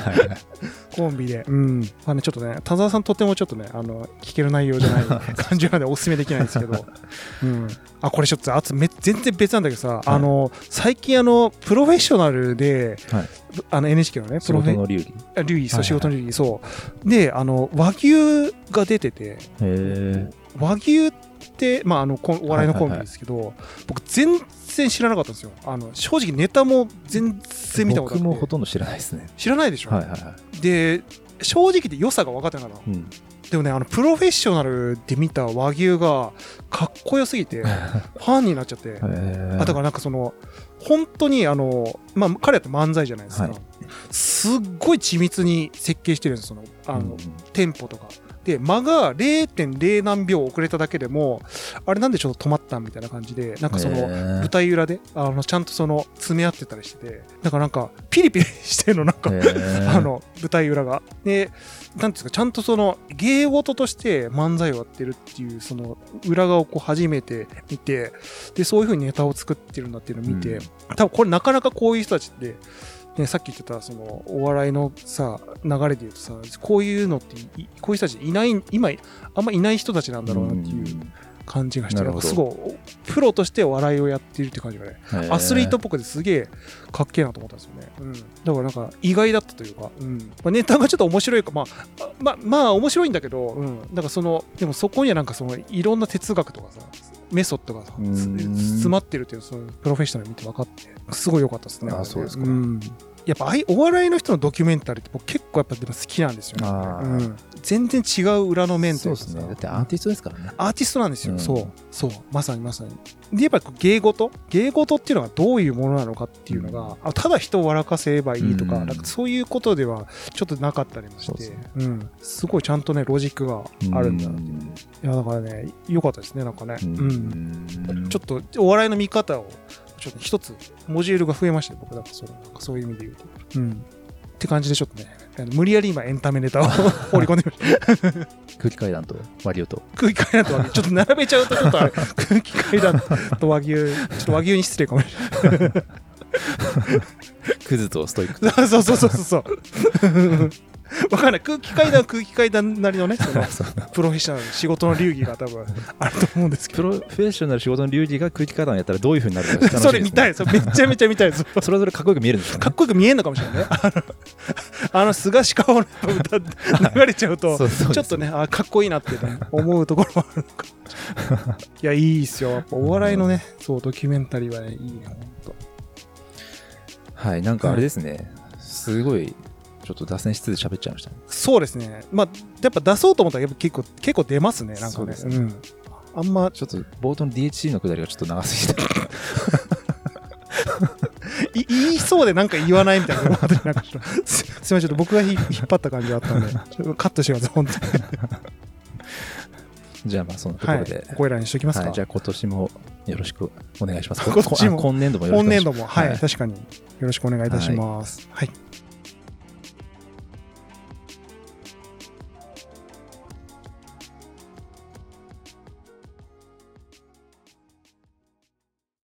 コンビで、うん。まあね、ちょっとね田沢さんとてもちょっとねあの聞ける内容じゃない <laughs> 感じなのでおすすめできないんですけど、<laughs> うん、あこれちょっとあつめ全然別なんだけどさ、あの最近あのプロフェッショナルで、はい。あの NHK のねプ仕ロフェ事の流儀。あ流儀。そう、はいはい仕事の流儀。そう。であの和牛が出てて。へえ和牛って、まあ、あのお笑いのコンビですけど、僕全然知らなかったんですよ。あの正直ネタも全然見たことなくて。僕もほとんど知らないですね。知らないでしょ、はいはいはで正直言って良さが分かってなかったうん。でもねあのプロフェッショナルで見た和牛がかっこよすぎて <laughs> ファンになっちゃって、あだからなんかその本当にあの、まあ、彼だって漫才じゃないですか、はい。すっごい緻密に設計してるんですそのあの、うん。テンポとかで間が0.0何秒遅れただけでもあれなんでちょっと止まったみたいな感じでなんかその舞台裏であのちゃんとその詰め合ってたりしててだからなんかピリピリしてるのなんか <laughs> あの舞台裏が。で、なんですか、ちゃんとその芸事として漫才をやってるっていう、その裏側をこう初めて見て、で、そういうふうにネタを作ってるんだっていうのを見て、うん。多分これなかなかこういう人たちって、ね、さっき言ってたそのお笑いのさ流れで言うとさこういうのってこういう人たちいない今あんまいない人たちなんだろうなっていう。感じがして、すごいプロとしてお笑いをやっているって感じがね。アスリートっぽくてすげえかっけえなと思ったんですよね。うん、だからなんか意外だったというか、うん。まあ、ネタがちょっと面白いか、まあ、あまあ、まあ面白いんだけど、うん、だからその、でもそこにはなんかそのいろんな哲学とかさ、メソッドがさ詰まってるっていう、そのプロフェッショナル見て分かって、すごい良かったですね。あそうですか。んやっぱああいうお笑いの人のドキュメンタリーって僕結構やっぱでも好きなんですよね。うん、全然違う裏の面というか。さそうですね。だってアーティストですからね。アーティストなんですよ、うん。そう。そう。まさにまさに。でやっぱこう芸事？芸事っていうのがどういうものなのかっていうのが、あただ人を笑かせればいいとか,、うん。なんかそういうことではちょっとなかったりもして。ね。うん、すごいちゃんとねロジックがあるんだ。なっていう、いやだからね良かったですねなんかね、ううんん。ちょっとお笑いの見方をちょっと一つモジュールが増えましたよ僕だからそれなんかそういう意味で言うと、うん、って感じでちょっとね無理やり今エンタメネタを <laughs> 放り込んでみました。空気階段とマリオと。空気階段と和牛。ちょっと並べちゃうとちょっとあれ空気階段と和牛ちょっと和牛に失礼かもし <laughs> <laughs> クズとストイックれないそうそうそうそうそう <laughs> わかんない。空気階段は空気階段なりのね <laughs> そのプロフェッショナル仕事の流儀が多分。<laughs> あると思うんですけど。プロフェッショナル仕事の流儀が空気階段やったらどういうふうになるかね。それ見たいそれめちゃめちゃ見たいですそれぞれかっこよく見えるんですかね。かっこよく見えんのかもしれないね。あのあの菅氏顔の歌流れちゃうとちょっとねあかっこいいなって、ね、思うところもあるのか。いいやいいっすよ。やっぱお笑いのねそうドキュメンタリーはねいいねほんと。はいなんかあれですね。すごいちょっと脱線しつつ喋っちゃいましたね。そうですね。まあやっぱ出そうと思ったらやっぱ結構結構出ますね。なんかねそうですね。ん、あんまちょっと冒頭の DHC のくだりがちょっと長すぎて。<laughs> い言いそうでなんか言わないみたいななすすみませんちょっと僕がひ引っ張った感じがあったんで。ちょっとカットしてください本当に。じゃあまあそのとこはい。ろで、ここいらにしときますか、はい、じゃあ今年もよろしくお願いします。今年も。今年度も。はい、はい。確かに。よろしくお願いいたします。はい